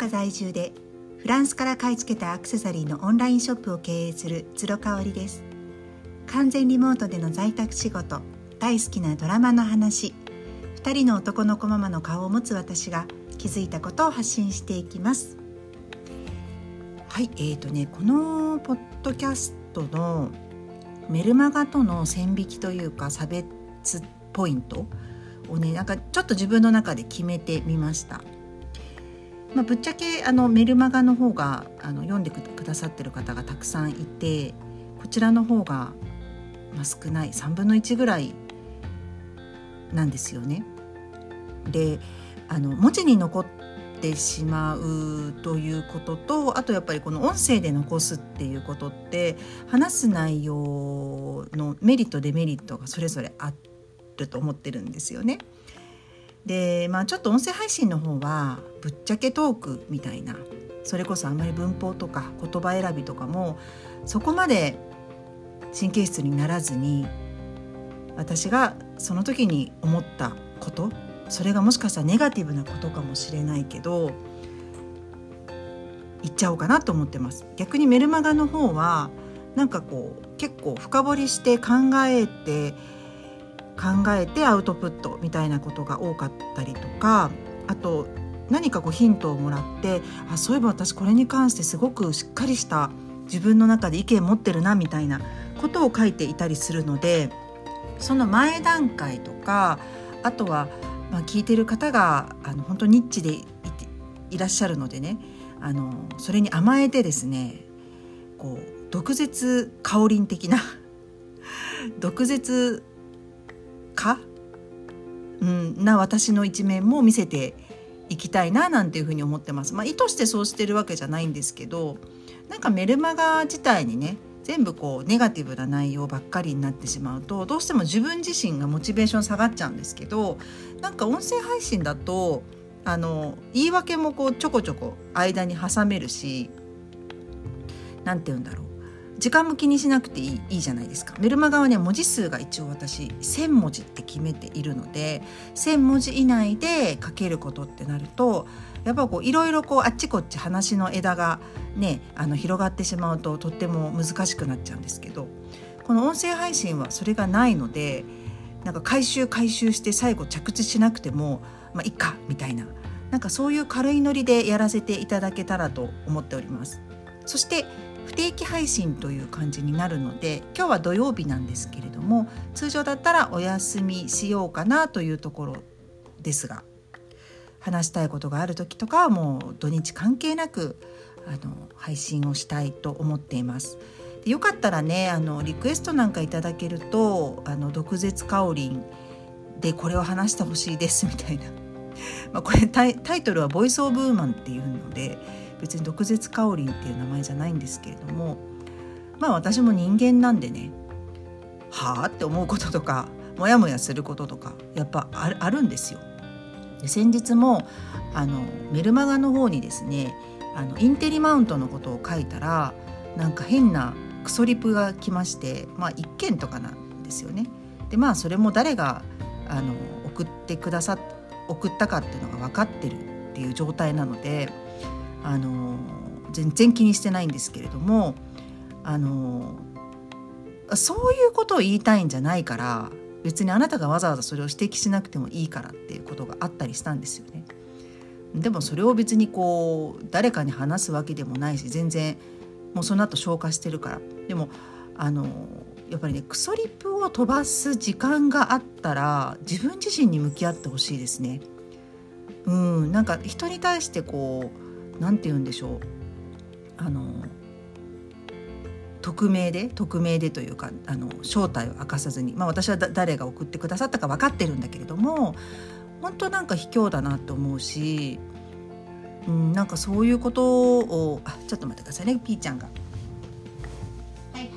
岡在住でフランスから買い付けたアクセサリーのオンラインショップを経営する鶴香織です完全リモートでの在宅仕事大好きなドラマの話2人の男の子ママの顔を持つ私が気づいたことを発信していきますはいえーとねこのポッドキャストのメルマガとの線引きというか差別ポイントをねなんかちょっと自分の中で決めてみました。まあ、ぶっちゃけあのメルマガの方があの読んでくださってる方がたくさんいてこちらの方が、まあ、少ない3分の1ぐらいなんですよね。であの文字に残ってしまうということとあとやっぱりこの音声で残すっていうことって話す内容のメリットデメリットがそれぞれあると思ってるんですよね。でまあちょっと音声配信の方はぶっちゃけトークみたいなそれこそあんまり文法とか言葉選びとかもそこまで神経質にならずに私がその時に思ったことそれがもしかしたらネガティブなことかもしれないけど言っちゃおうかなと思ってます。逆にメルマガの方はなんかこう結構深掘りして考えて考えてアウトプットみたいなことが多かったりとかあと何かこうヒントをもらってあそういえば私これに関してすごくしっかりした自分の中で意見持ってるなみたいなことを書いていたりするのでその前段階とかあとはまあ聞いてる方があの本当ニッチでいいらっしゃるのでねあのそれに甘えてですねこう毒舌香り的な 毒舌か、うん、な私の一面も見せていきたいななんていうふうに思ってます。まあ、意図してそうしてるわけじゃないんですけどなんかメルマガ自体にね全部こうネガティブな内容ばっかりになってしまうとどうしても自分自身がモチベーション下がっちゃうんですけどなんか音声配信だとあの言い訳もこうちょこちょこ間に挟めるし何て言うんだろう時間も気にしなくていいいいじゃないですかメルマガはね文字数が一応私1,000文字って決めているので1,000文字以内で書けることってなるとやっぱこういろいろこうあっちこっち話の枝がねあの広がってしまうととっても難しくなっちゃうんですけどこの音声配信はそれがないのでなんか回収回収して最後着地しなくてもまあいっかみたいななんかそういう軽いノリでやらせていただけたらと思っております。そして不定期配信という感じになるので今日は土曜日なんですけれども通常だったらお休みしようかなというところですが話したいことがある時とかはもう土日関係なくあの配信をしたいと思っています。でよかったらねあのリクエストなんかいただけると「あの毒舌かおりん」でこれを話してほしいですみたいな、まあ、これタイトルは「ボイス・オブ・ウーマン」っていうので別に毒舌かおりんっていう名前じゃないんですけれどもまあ私も人間なんでねはあって思うこととかモヤモヤすることとかやっぱあるんですよ。で先日もあのメルマガの方にですねあのインテリマウントのことを書いたらなんか変なクソリプが来ましてまあ一件とかなんですよね。でまあそれも誰があの送ってくださ送ったかっていうのが分かってるっていう状態なのであの全然気にしてないんですけれどもあのそういうことを言いたいんじゃないから別にあなたがわざわざそれを指摘しなくてもいいからっていうことがあったりしたんですよね。でもそれを別にこう誰かに話すわけでもないし全然もうその後消化してるからでもあのやっぱりねクソリップを飛ばす時間があったら自分自身に向き合ってほしいですね。うんなんか人に対してこう何て言うんでしょう。あの匿名で匿名でというかあの正体を明かさずに、まあ、私は誰が送ってくださったか分かってるんだけれども本当なんか卑怯だなと思うし、うん、なんかそういうことをあちょっと待ってくださいねピーちゃんが。はい、はい、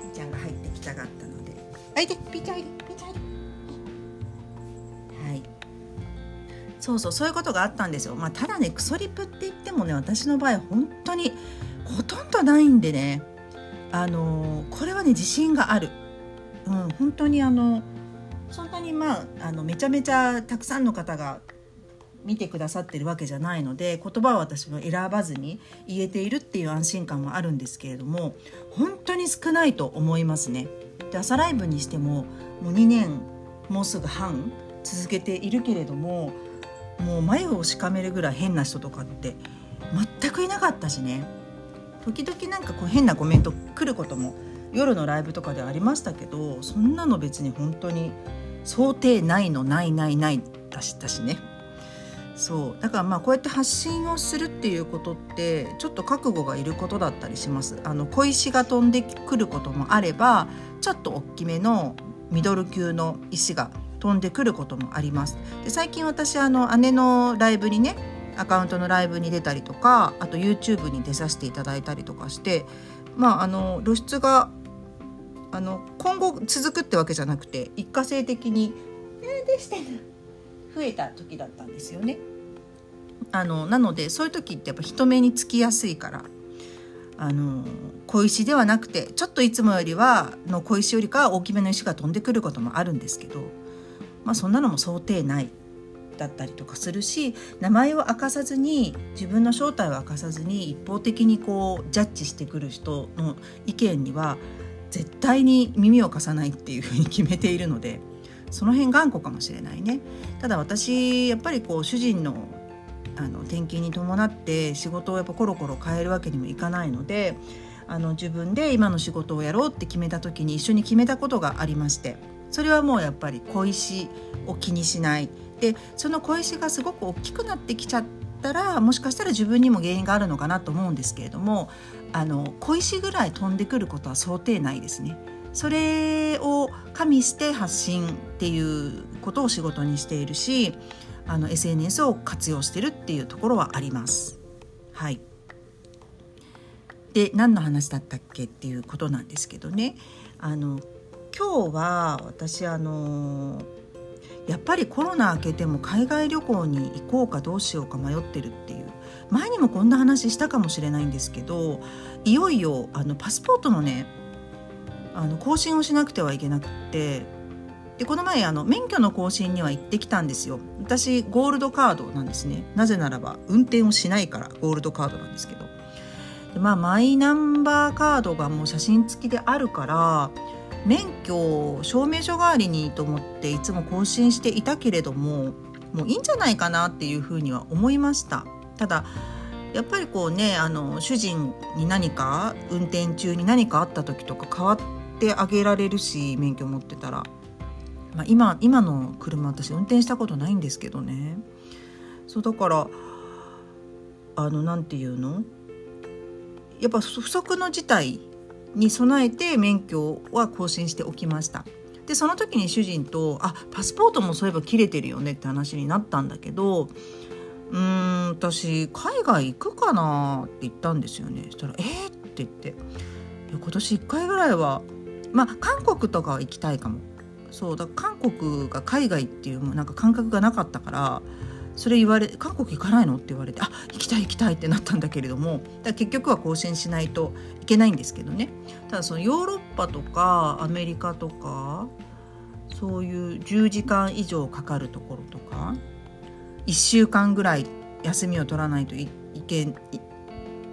ピーちゃんが入ってきたがったので。はい。でピーちゃん入れそうそうそういうことがあったんですよ。まあ、ただねクソリプって言ってもね私の場合本当にほとんどないんでねあのこれはね自信がある。うん、本当にあのそんなにまああのめちゃめちゃたくさんの方が見てくださってるわけじゃないので言葉は私は選ばずに言えているっていう安心感もあるんですけれども本当に少ないと思いますね。で朝ライブにしてももう2年もうすぐ半続けているけれどももう眉をしかめるぐらい変な人とかって全くいなかったしね。時々なんかこう変なコメント来ることも夜のライブとかでありましたけどそんなの別に本当に想定内のないないないだしたしね。そう。だからまあこうやって発信をするっていうことってちょっと覚悟がいることだったりします。あの小石が飛んでくることもあればちょっと大きめのミドル級の石が飛んでくることもありますで最近私あの姉のライブにねアカウントのライブに出たりとかあと YouTube に出させていただいたりとかしてまああの露出があの今後続くってわけじゃなくて一過性的に「増えた時だったんですよね。あのなのでそういう時ってやっぱ人目につきやすいからあの小石ではなくてちょっといつもよりはの小石よりかは大きめの石が飛んでくることもあるんですけど、まあ、そんなのも想定内だったりとかするし名前を明かさずに自分の正体を明かさずに一方的にこうジャッジしてくる人の意見には絶対に耳を貸さないっていうふうに決めているのでその辺頑固かもしれないね。ただ私やっぱりこう主人のあの転勤に伴って仕事をやっぱコロコロ変えるわけにもいかないのであの自分で今の仕事をやろうって決めた時に一緒に決めたことがありましてそれはもうやっぱり小石を気にしないでその小石がすごく大きくなってきちゃったらもしかしたら自分にも原因があるのかなと思うんですけれどもあの小石ぐらい飛んでくることは想定ないですね。それを加味して発信っていうことを仕事にしているしあの SNS を活用してるっていうところはあります。はいで何の話だったっけっていうことなんですけどねあの今日は私あのやっぱりコロナ明けても海外旅行に行こうかどうしようか迷ってるっていう。前にもこんな話したかもしれないんですけどいよいよあのパスポートのねあの更新をしなくてはいけなくってでこの前あの免許の更新には行ってきたんですよ。私ゴールドカードなんですね。なぜならば運転をしないからゴールドカードなんですけど。でまあマイナンバーカードがもう写真付きであるから免許証明書代わりにと思っていつも更新していたけれどももういいんじゃないかなっていうふうには思いました。ただやっぱりこうねあの主人に何か運転中に何かあった時とか変わってあげられるし免許持ってたら。まあ、今今の車私運転したことないんですけどね。そうだからあのなんていうの？やっぱ不測の事態に備えて免許は更新しておきましたでその時に主人と「あパスポートもそういえば切れてるよね」って話になったんだけど「うーん私海外行くかな?」って言ったんですよねそしたら「えー?」って言って「今年1回ぐらいはまあ韓国とかは行きたいかもそうだ韓国が海外っていうなんか感覚がなかったからそれ言われ韓国行かないの？って言われてあ行きたい行きたいってなったんだけれどもだ結局は更新しないといけないんですけどねただそのヨーロッパとかアメリカとかそういう10時間以上かかるところとか1週間ぐらい休みを取らないといけ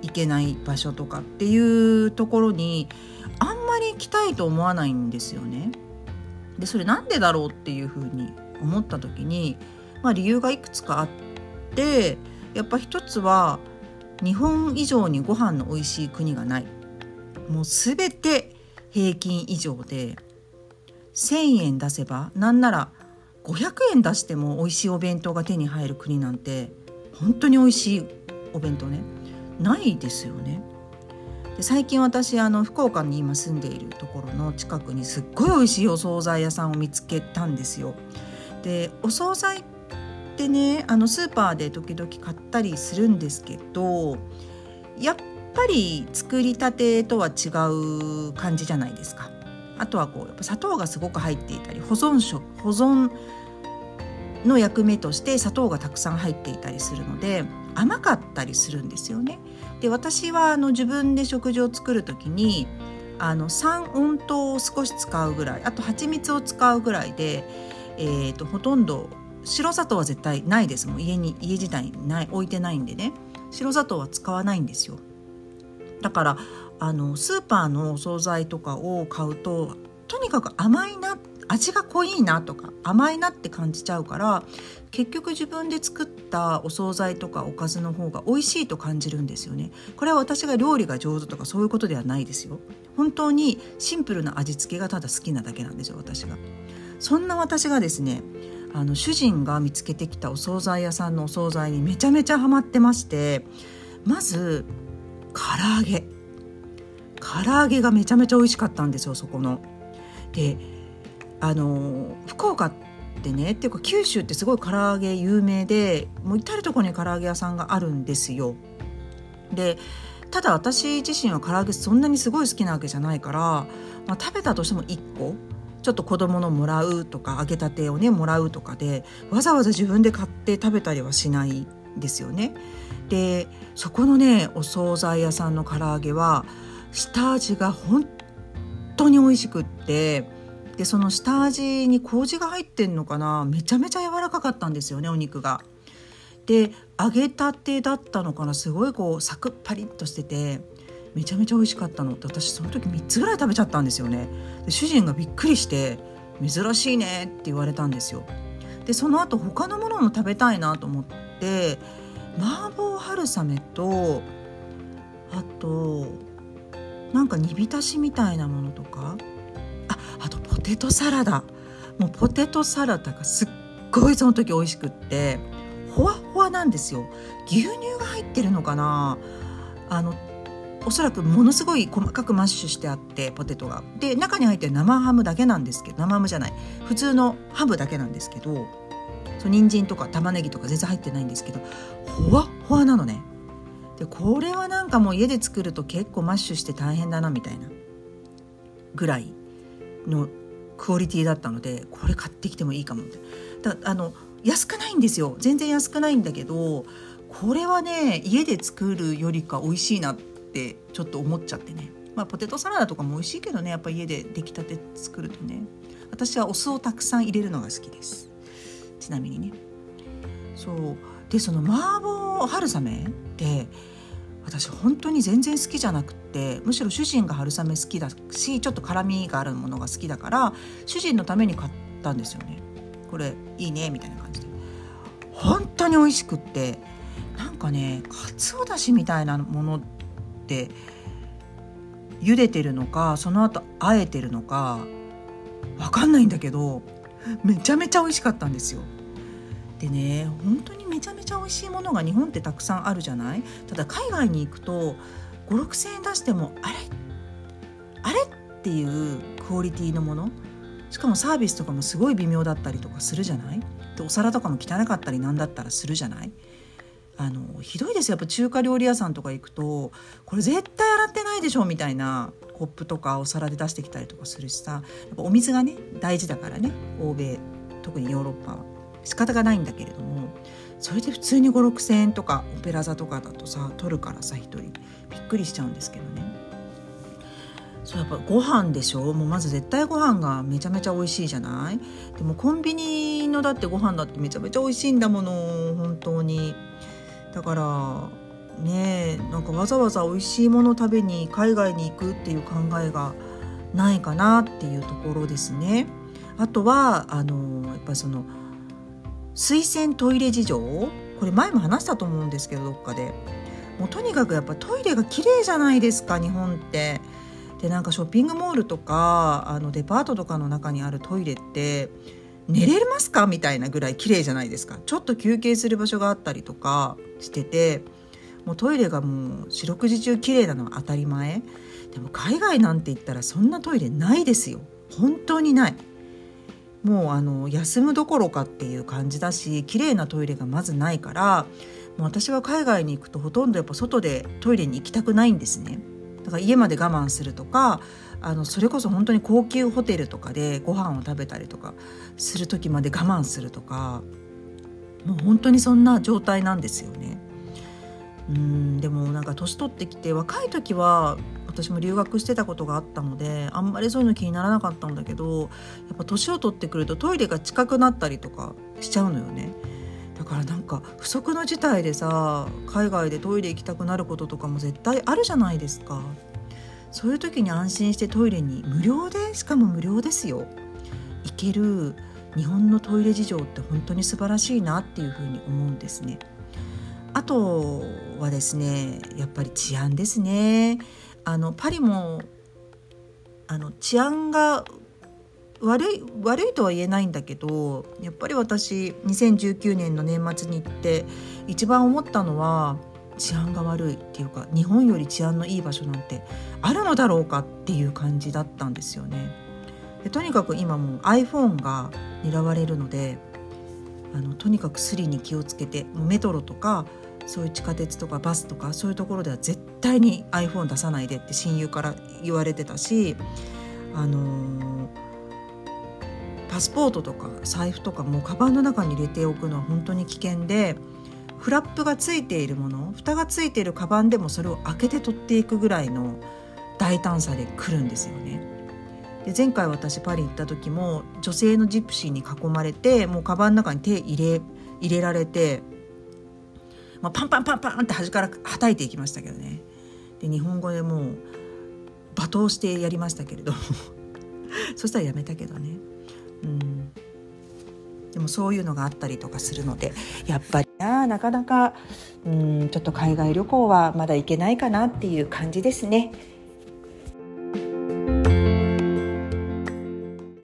いけない場所とかっていうところにあんまり行きたいと思わないんですよね。でそれなんでだろうっていうふうに思った時に、まあ、理由がいくつかあってやっぱ一つは日本以上にご飯の美味しい国がないもう全て平均以上で1,000円出せばなんなら500円出しても美味しいお弁当が手に入る国なんて本当に美味しいお弁当ねないですよね。で最近私あの福岡に今住んでいるところの近くにすっごい美味しいお惣菜屋さんを見つけたんですよ。でお惣菜ってねあのスーパーで時々買ったりするんですけどやっぱり作りたてとは違う感じじゃないですか。あとはこうやっぱ砂糖がすごく入っていたり保存食保存の役目として砂糖がたくさん入っていたりするので甘かったりするんですよね。で私はあの自分で食事を作る時にあの三温糖を少し使うぐらいあと蜂蜜を使うぐらいで、えーと、ほとんど白砂糖は絶対ないです。もん家に家自体にない置いてないんでね。白砂糖は使わないんですよ。だからあのスーパーのお惣菜とかを買うととにかく甘いな味が濃いなとか甘いなって感じちゃうから結局自分で作ったお惣菜とかおかずの方が美味しいと感じるんですよね。これは私が料理が上手とかそういうことではないですよ。本当にシンプルな味付けがただ好きなだけなんですよ私が。そんな私がですねあの主人が見つけてきたお惣菜屋さんのお惣菜にめちゃめちゃハマってましてまず唐揚げ唐揚げがめちゃめちゃ美味しかったんですよそこの。であの福岡ってねっていうか九州ってすごい唐揚げ有名でもう至る所に唐揚げ屋さんがあるんですよ。でただ私自身は唐揚げそんなにすごい好きなわけじゃないから、まあ、食べたとしても1個ちょっと子供のもらうとか揚げたてをねもらうとかでわざわざ自分で買って食べたりはしないんですよね。でそこのねお惣菜屋さんの唐揚げは下味が本当に美味しくってでその下味に麹が入ってんのかなめちゃめちゃ柔らかかったんですよねお肉が。で揚げたてだったのかなすごいこうサクッパリッとしててめちゃめちゃ美味しかったの。って私その時3つぐらい食べちゃったんですよね。で主人がびっくりして「珍しいね」って言われたんですよ。でその後他のものも食べたいなと思って麻婆春雨とあとなんか煮浸しみたいなものとか。ああとポテトサラダ。もうポテトサラダがすっごいその時美味しくってほわほわなんですよ。牛乳が入ってるのかな。あのおそらくものすごい細かくマッシュしてあってポテトが。で中に入ってる生ハムだけなんですけど生ハムじゃない。普通のハムだけなんですけどそう人参とか玉ねぎとか全然入ってないんですけどほわほわなのね。でこれはなんかもう家で作ると結構マッシュして大変だなみたいなぐらいのクオリティだったのでこれ買ってきてもいいかもって。だあの安くないんですよ。全然安くないんだけどこれはね家で作るよりか美味しいなってちょっと思っちゃってね。まあポテトサラダとかも美味しいけどね。やっぱ家で出来たて作るとね。私はお酢をたくさん入れるのが好きです。ちなみにね。そう。でその麻婆春雨って私本当に全然好きじゃなくってむしろ主人が春雨好きだしちょっと辛みがあるものが好きだから主人のために買ったんですよね。これいいねみたいな感じで。本当に美味しくってなんかねかつおだしみたいなものって茹でてるのかその後あえてるのかわかんないんだけどめちゃめちゃ美味しかったんですよ。でね本当にめちゃめちゃ美味しいものが日本ってたくさんあるじゃない？ただ海外に行くと5,6,000円出してもあれ？あれ？っていうクオリティのもの？しかもサービスとかもすごい微妙だったりとかするじゃない？でお皿とかも汚かったりなんだったらするじゃない？あのひどいですよ。やっぱ中華料理屋さんとか行くとこれ絶対洗ってないでしょみたいなコップとかお皿で出してきたりとかするしさ。やっぱお水がね大事だからね。欧米特にヨーロッパは。仕方がないんだけれどもそれで普通に5 6千円とかオペラ座とかだとさ取るからさ1人。びっくりしちゃうんですけどね。そうやっぱご飯でしょ？もうまず絶対ご飯がめちゃめちゃ美味しいじゃない？でもコンビニのだってご飯だってめちゃめちゃ美味しいんだもの本当に。だからねなんかわざわざ美味しいもの食べに海外に行くっていう考えがないかなっていうところですね。あとはあのやっぱりその水洗トイレ事情？これ前も話したと思うんですけどどっかでもうとにかくやっぱトイレが綺麗じゃないですか日本って。でなんかショッピングモールとかあのデパートとかの中にあるトイレって寝れますか？みたいなぐらい綺麗じゃないですか。ちょっと休憩する場所があったりとかしててもうトイレがもう四六時中綺麗なのは当たり前。でも海外なんて言ったらそんなトイレないですよ。本当にない。もうあの休むどころかっていう感じだし綺麗なトイレがまずないからもう私は海外に行くとほとんどやっぱ外でトイレに行きたくないんですね。だから家まで我慢するとかあのそれこそ本当に高級ホテルとかでご飯を食べたりとかする時まで我慢するとかもう本当にそんな状態なんですよね。うんでもなんか年取ってきて若い時は私も留学してたことがあったのであんまりそういうの気にならなかったんだけどやっぱ年を取ってくるとトイレが近くなったりとかしちゃうのよね。だからなんか不測の事態でさ海外でトイレ行きたくなることとかも絶対あるじゃないですかそういう時に安心してトイレに無料でしかも無料ですよ。行ける日本のトイレ事情って本当に素晴らしいなっていうふうに思うんですね。あとはですねやっぱり治安ですね。あのパリもあの治安が悪い悪いとは言えないんだけどやっぱり私2019年の年末に行って一番思ったのは治安が悪いっていうか日本より治安のいい場所なんてあるのだろうかっていう感じだったんですよね。でとにかく今もう iPhone が狙われるのであのとにかくスリに気をつけてもうメトロとかそういう地下鉄とかバスとかそういうところでは絶対に iPhone 出さないでって親友から言われてたしあのーパスポートとか財布とかもうカバンの中に入れておくのは本当に危険でフラップがついているもの蓋がついているカバンでもそれを開けて取っていくぐらいの大胆さで来るんですよね。で前回私パリ行った時も女性のジプシーに囲まれてもうカバンの中に手入れ入れられて、まあ、パンパンパンパンって端からはたいていきましたけどねで日本語でもう罵倒してやりましたけれども そしたらやめたけどね。うんでもそういうのがあったりとかするのでやっぱりななかなかうんちょっと海外旅行はまだ行けないかなっていう感じですね。